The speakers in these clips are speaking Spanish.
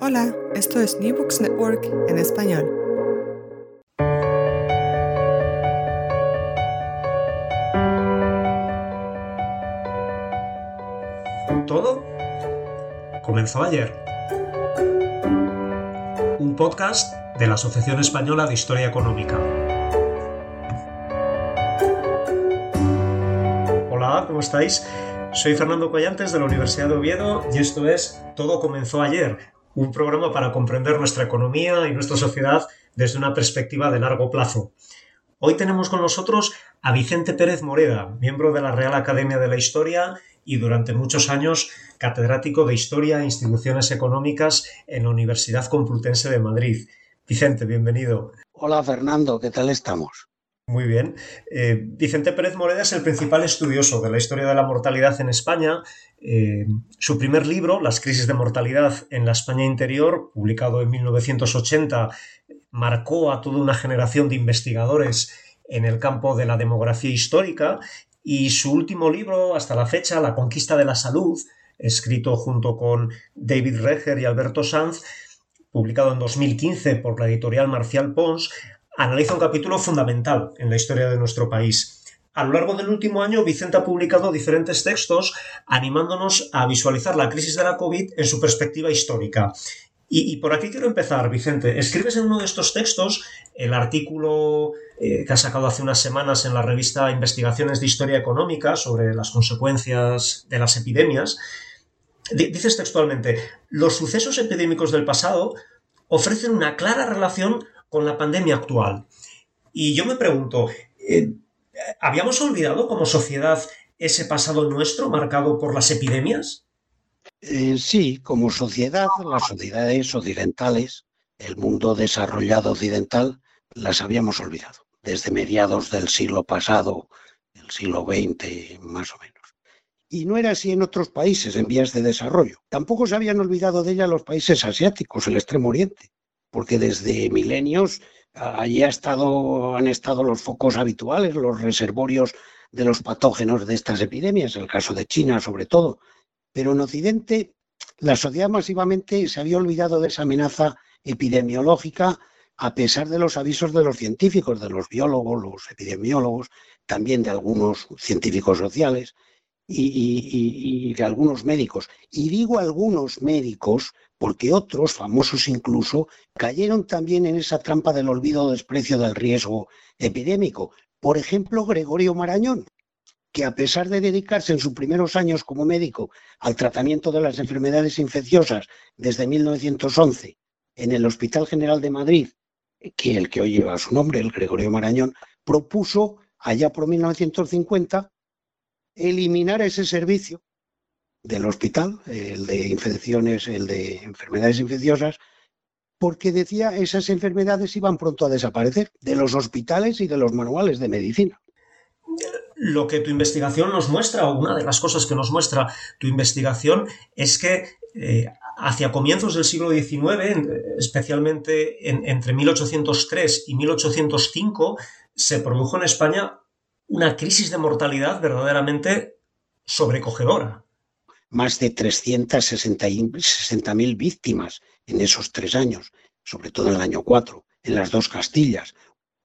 Hola, esto es New Books Network en español. Todo comenzó ayer. Un podcast de la Asociación Española de Historia Económica. Hola, ¿cómo estáis? Soy Fernando Collantes de la Universidad de Oviedo y esto es Todo comenzó ayer, un programa para comprender nuestra economía y nuestra sociedad desde una perspectiva de largo plazo. Hoy tenemos con nosotros a Vicente Pérez Moreda, miembro de la Real Academia de la Historia y durante muchos años catedrático de Historia e Instituciones Económicas en la Universidad Complutense de Madrid. Vicente, bienvenido. Hola Fernando, ¿qué tal estamos? Muy bien. Eh, Vicente Pérez Moreda es el principal estudioso de la historia de la mortalidad en España. Eh, su primer libro, Las crisis de mortalidad en la España interior, publicado en 1980, marcó a toda una generación de investigadores en el campo de la demografía histórica y su último libro, hasta la fecha, La conquista de la salud, escrito junto con David Reger y Alberto Sanz, publicado en 2015 por la editorial Marcial Pons, analiza un capítulo fundamental en la historia de nuestro país. A lo largo del último año, Vicente ha publicado diferentes textos animándonos a visualizar la crisis de la COVID en su perspectiva histórica. Y, por aquí quiero empezar, Vicente. Escribes en uno de estos textos el artículo eh, que ha sacado hace unas semanas en la revista Investigaciones de Historia Económica sobre las consecuencias de las epidemias. Dices textualmente, los sucesos epidémicos del pasado ofrecen una clara relación con la pandemia actual. Y yo me pregunto, eh, ¿habíamos olvidado como sociedad ese pasado nuestro marcado por las epidemias? Eh, sí, como sociedad, las sociedades occidentales, el mundo desarrollado occidental, las habíamos olvidado desde mediados del siglo pasado, el siglo XX más o menos. Y no era así en otros países en vías de desarrollo. Tampoco se habían olvidado de ella los países asiáticos, el Extremo Oriente porque desde milenios allí han estado los focos habituales, los reservorios de los patógenos de estas epidemias, el caso de China sobre todo. Pero en Occidente la sociedad masivamente se había olvidado de esa amenaza epidemiológica a pesar de los avisos de los científicos, de los biólogos, los epidemiólogos, también de algunos científicos sociales y de algunos médicos. Y digo algunos médicos porque otros, famosos incluso, cayeron también en esa trampa del olvido o desprecio del riesgo epidémico. Por ejemplo, Gregorio Marañón, que a pesar de dedicarse en sus primeros años como médico al tratamiento de las enfermedades infecciosas desde 1911 en el Hospital General de Madrid, que el que hoy lleva su nombre, el Gregorio Marañón, propuso allá por 1950 eliminar ese servicio del hospital, el de infecciones, el de enfermedades infecciosas, porque decía esas enfermedades iban pronto a desaparecer de los hospitales y de los manuales de medicina. Lo que tu investigación nos muestra, o una de las cosas que nos muestra tu investigación, es que eh, hacia comienzos del siglo XIX, especialmente entre 1803 y 1805, se produjo en España una crisis de mortalidad verdaderamente sobrecogedora más de 360.000 víctimas en esos tres años, sobre todo en el año 4, en las dos Castillas.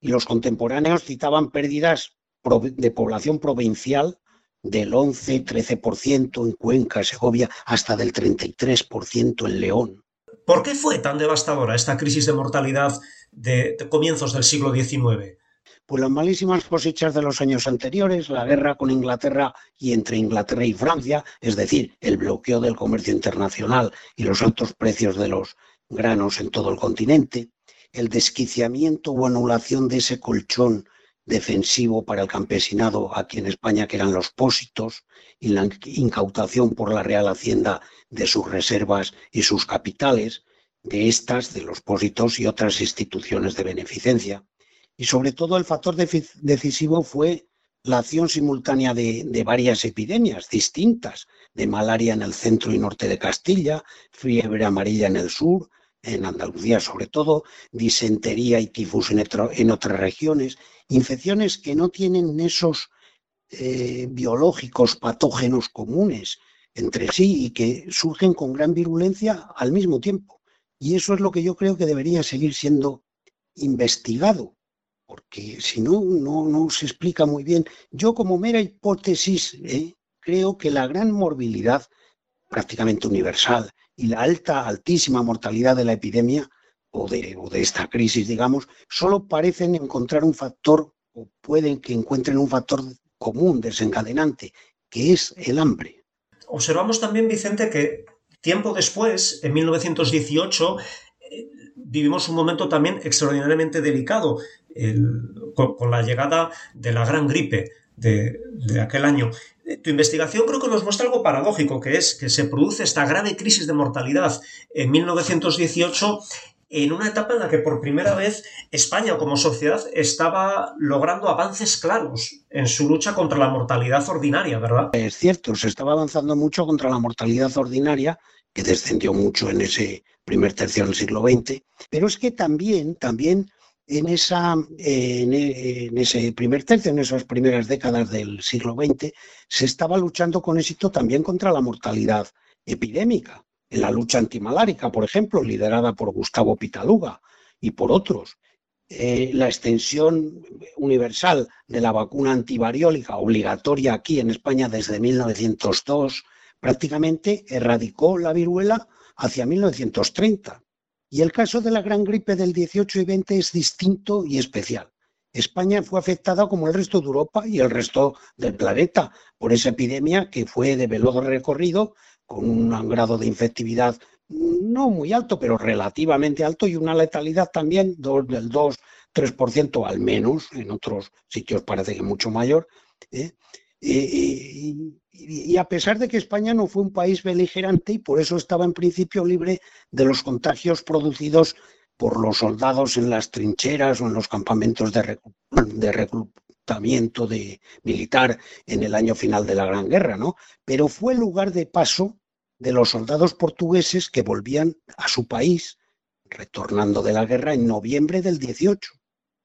Y los contemporáneos citaban pérdidas de población provincial del 11-13% en Cuenca, Segovia, hasta del 33% en León. ¿Por qué fue tan devastadora esta crisis de mortalidad de, comienzos del siglo XIX? Pues las malísimas cosechas de los años anteriores, la guerra con Inglaterra y entre Inglaterra y Francia, es decir, el bloqueo del comercio internacional y los altos precios de los granos en todo el continente, el desquiciamiento o anulación de ese colchón defensivo para el campesinado aquí en España, que eran los pósitos, y la incautación por la Real Hacienda de sus reservas y sus capitales, de estas, de los pósitos y otras instituciones de beneficencia, y sobre todo el factor decisivo fue la acción simultánea de, varias epidemias distintas, de malaria en el centro y norte de Castilla, fiebre amarilla en el sur, en Andalucía sobre todo, disentería y tifus en, otras regiones, infecciones que no tienen esos eh, biológicos patógenos comunes entre sí y que surgen con gran virulencia al mismo tiempo. Y eso es lo que yo creo que debería seguir siendo investigado, porque si no, no, no se explica muy bien. Yo como mera hipótesis ¿eh? creo que la gran morbilidad prácticamente universal y la alta, altísima mortalidad de la epidemia o de, o de esta crisis, digamos, solo parecen encontrar un factor o pueden que encuentren un factor común, desencadenante, que es el hambre. Observamos también, Vicente, que tiempo después, en 1918, eh, vivimos un momento también extraordinariamente delicado con, la llegada de la gran gripe de, de, aquel año. Eh, tu investigación creo que nos muestra algo paradójico, que es que se produce esta grave crisis de mortalidad en 1918 en una etapa en la que por primera vez España como sociedad estaba logrando avances claros en su lucha contra la mortalidad ordinaria, ¿verdad? Es cierto, se estaba avanzando mucho contra la mortalidad ordinaria, que descendió mucho en ese primer tercio del siglo XX, pero es que también, también en, esa, en, ese primer tercio, en esas primeras décadas del siglo XX, se estaba luchando con éxito también contra la mortalidad epidémica en la lucha antimalárica, por ejemplo, liderada por Gustavo Pitaluga y por otros. Eh, la extensión universal de la vacuna antivariólica obligatoria aquí en España desde 1902 prácticamente erradicó la viruela hacia 1930. Y el caso de la gran gripe del 18 y 20 es distinto y especial. España fue afectada como el resto de Europa y el resto del planeta por esa epidemia que fue de veloz recorrido con un grado de infectividad no muy alto, pero relativamente alto y una letalidad también del 2-3% al menos, en otros sitios parece que mucho mayor. ¿eh? Y, y, a pesar de que España no fue un país beligerante y por eso estaba en principio libre de los contagios producidos por los soldados en las trincheras o en los campamentos de, de reclutamiento de militar en el año final de la Gran Guerra, ¿no? Pero fue lugar de paso de los soldados portugueses que volvían a su país, retornando de la guerra en noviembre del 18,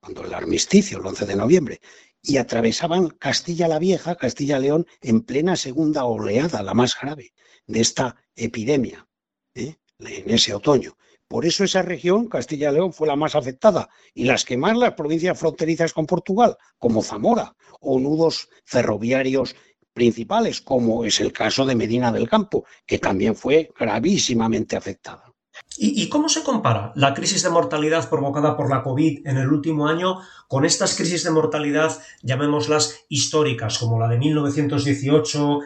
cuando el armisticio, el 11 de noviembre, y atravesaban Castilla la Vieja, Castilla León, en plena segunda oleada, la más grave, de esta epidemia, ¿eh? en ese otoño. Por eso esa región, Castilla León, fue la más afectada y las que más las provincias fronterizas con Portugal, como Zamora, o nudos ferroviarios principales, como es el caso de Medina del Campo, que también fue gravísimamente afectada. ¿Y, cómo se compara la crisis de mortalidad provocada por la COVID en el último año con estas crisis de mortalidad, llamémoslas históricas, como la de 1918,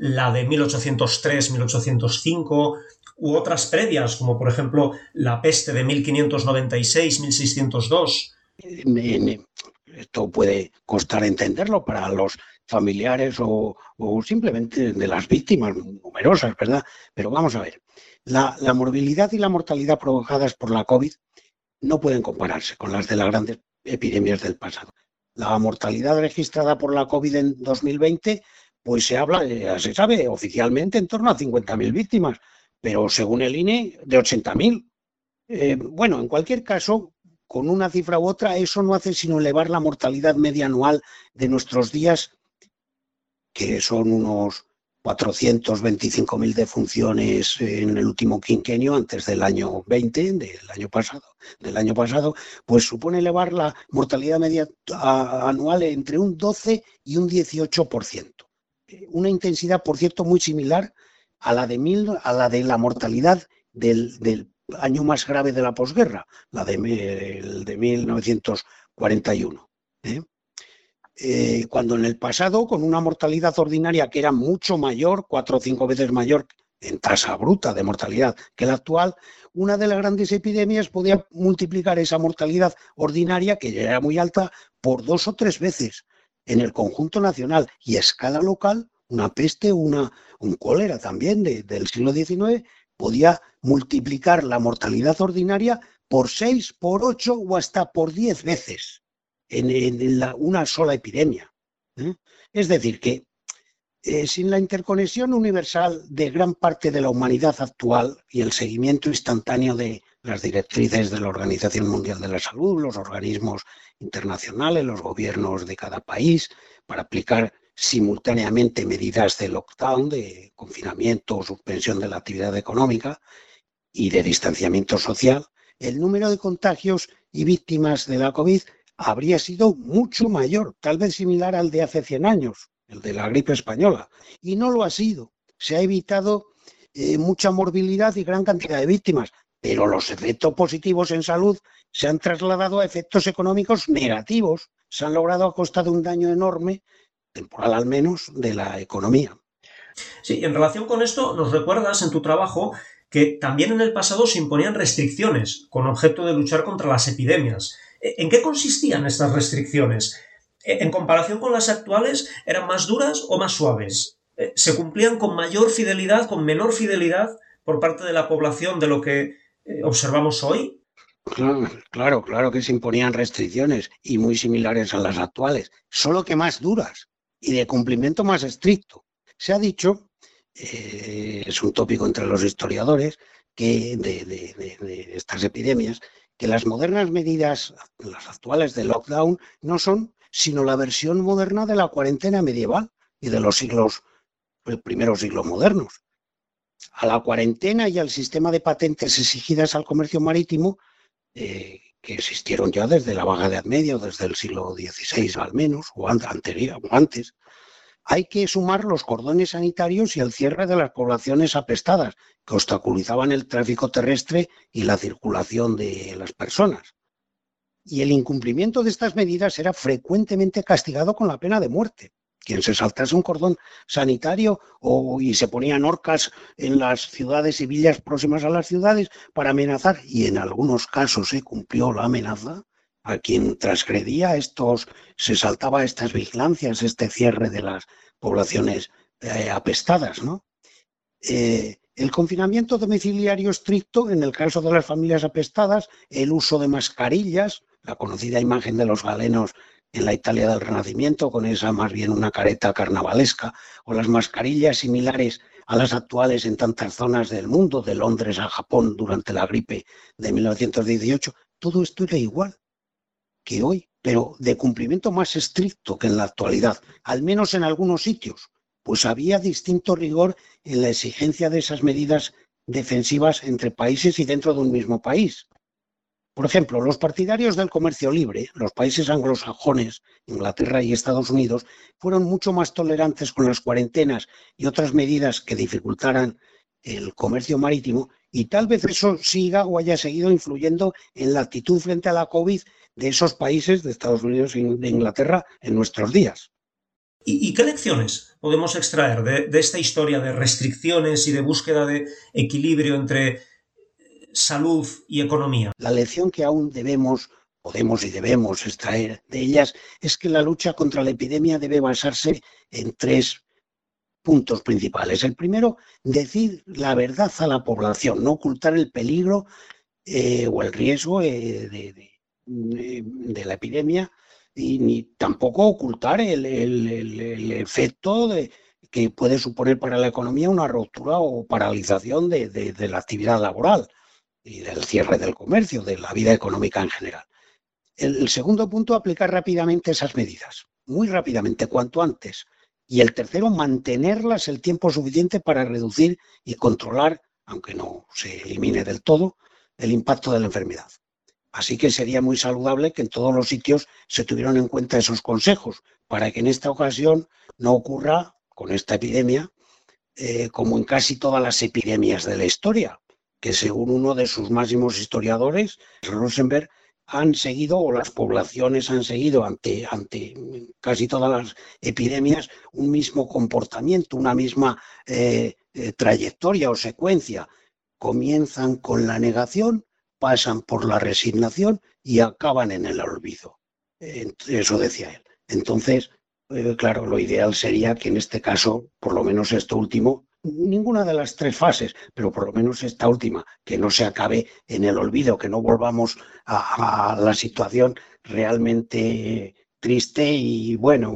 la de 1803-1805 u otras previas, como por ejemplo la peste de 1596-1602? Esto puede costar entenderlo para los familiares o, simplemente de las víctimas numerosas, ¿verdad? Pero vamos a ver, la, morbilidad y la mortalidad provocadas por la COVID no pueden compararse con las de las grandes epidemias del pasado. La mortalidad registrada por la COVID en 2020, pues se habla, ya se sabe oficialmente, en torno a 50.000 víctimas, pero según el INE, de 80.000. Eh, bueno, en cualquier caso, con una cifra u otra, eso no hace sino elevar la mortalidad media anual de nuestros días que son unos 425.000 defunciones en el último quinquenio antes del año 20, del año pasado, del año pasado, pues supone elevar la mortalidad media anual entre un 12 y un 18%. Una intensidad, por cierto, muy similar a la de, mil, a la, de la mortalidad del, año más grave de la posguerra, la de, de 1941. ¿eh? Eh, cuando en el pasado, con una mortalidad ordinaria que era mucho mayor, cuatro o cinco veces mayor en tasa bruta de mortalidad que la actual, una de las grandes epidemias podía multiplicar esa mortalidad ordinaria, que ya era muy alta, por dos o tres veces en el conjunto nacional y a escala local, una peste, una, un cólera también del siglo XIX, podía multiplicar la mortalidad ordinaria por seis, por ocho o hasta por diez veces en, una sola epidemia. ¿eh? Es decir, que eh, sin la interconexión universal de gran parte de la humanidad actual y el seguimiento instantáneo de las directrices de la Organización Mundial de la Salud, los organismos internacionales, los gobiernos de cada país, para aplicar simultáneamente medidas de lockdown, de confinamiento o suspensión de la actividad económica y de distanciamiento social, el número de contagios y víctimas de la COVID habría sido mucho mayor, tal vez similar al de hace 100 años, el de la gripe española. Y no lo ha sido. Se ha evitado eh, mucha morbilidad y gran cantidad de víctimas, pero los efectos positivos en salud se han trasladado a efectos económicos negativos. Se han logrado a costa de un daño enorme, temporal al menos, de la economía. Sí, en relación con esto, nos recuerdas en tu trabajo que también en el pasado se imponían restricciones con objeto de luchar contra las epidemias. ¿En qué consistían estas restricciones? En comparación con las actuales, ¿eran más duras o más suaves? ¿Se cumplían con mayor fidelidad, con menor fidelidad por parte de la población de lo que eh, observamos hoy? Claro, claro, que se imponían restricciones y muy similares a las actuales, solo que más duras y de cumplimiento más estricto. Se ha dicho, eh, es un tópico entre los historiadores, que de, estas epidemias, que las modernas medidas, las actuales de lockdown, no son sino la versión moderna de la cuarentena medieval y de los siglos, primeros siglos modernos. A la cuarentena y al sistema de patentes exigidas al comercio marítimo, eh, que existieron ya desde la Baja Edad Media o desde el siglo XVI al menos, o anterior, o antes, hay que sumar los cordones sanitarios y el cierre de las poblaciones apestadas, que obstaculizaban el tráfico terrestre y la circulación de las personas. Y el incumplimiento de estas medidas era frecuentemente castigado con la pena de muerte. Quien se saltase un cordón sanitario o, y se ponían orcas en las ciudades y villas próximas a las ciudades para amenazar, y en algunos casos se cumplió la amenaza, a quien transgredía estos, se saltaba estas vigilancias, este cierre de las poblaciones eh, apestadas, ¿no? Eh, el confinamiento domiciliario estricto, en el caso de las familias apestadas, el uso de mascarillas, la conocida imagen de los galenos en la Italia del Renacimiento, con esa más bien una careta carnavalesca, o las mascarillas similares a las actuales en tantas zonas del mundo, de Londres a Japón durante la gripe de 1918, todo esto era igual que hoy, pero de cumplimiento más estricto que en la actualidad, al menos en algunos sitios, pues había distinto rigor en la exigencia de esas medidas defensivas entre países y dentro de un mismo país. Por ejemplo, los partidarios del comercio libre, los países anglosajones, Inglaterra y Estados Unidos, fueron mucho más tolerantes con las cuarentenas y otras medidas que dificultaran el comercio marítimo y tal vez eso siga o haya seguido influyendo en la actitud frente a la COVID de esos países de Estados Unidos y de Inglaterra en nuestros días. ¿Y, qué lecciones podemos extraer de esta historia de restricciones y de búsqueda de equilibrio entre salud y economía? La lección que aún debemos, podemos y debemos extraer de ellas es que la lucha contra la epidemia debe basarse en tres puntos principales. El primero, decir la verdad a la población, no ocultar el peligro eh, o el riesgo eh, de, la epidemia y ni tampoco ocultar el, efecto que puede suponer para la economía una ruptura o paralización de la actividad laboral y del cierre del comercio, de la vida económica en general. El, segundo punto, aplicar rápidamente esas medidas, muy rápidamente, cuanto antes. Y el tercero, mantenerlas el tiempo suficiente para reducir y controlar, aunque no se elimine del todo, el impacto de la enfermedad. Así que sería muy saludable que en todos los sitios se tuvieran en cuenta esos consejos para que en esta ocasión no ocurra con esta epidemia eh, como en casi todas las epidemias de la historia, que según uno de sus máximos historiadores, Rosenberg, han seguido o las poblaciones han seguido ante, ante casi todas las epidemias un mismo comportamiento, una misma eh, eh, trayectoria o secuencia. Comienzan con la negación, pasan por la resignación y acaban en el olvido. Eso decía él. Entonces, eh, claro, lo ideal sería que en este caso, por lo menos esto último, ninguna de las tres fases, pero por lo menos esta última, que no se acabe en el olvido, que no volvamos a, la situación realmente triste y, bueno,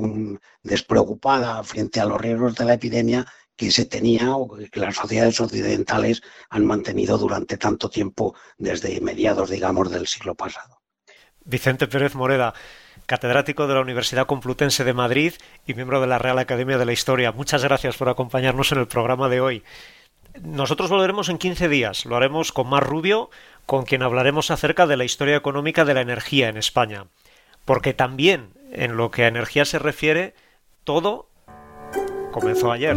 despreocupada frente a los riesgos de la epidemia que se tenía o que las sociedades occidentales han mantenido durante tanto tiempo desde mediados, digamos, del siglo pasado. Vicente Pérez Moreda, catedrático de la Universidad Complutense de Madrid y miembro de la Real Academia de la Historia. Muchas gracias por acompañarnos en el programa de hoy. Nosotros volveremos en 15 días. Lo haremos con Mar Rubio, con quien hablaremos acerca de la historia económica de la energía en España. Porque también, en lo que a energía se refiere, todo comenzó ayer.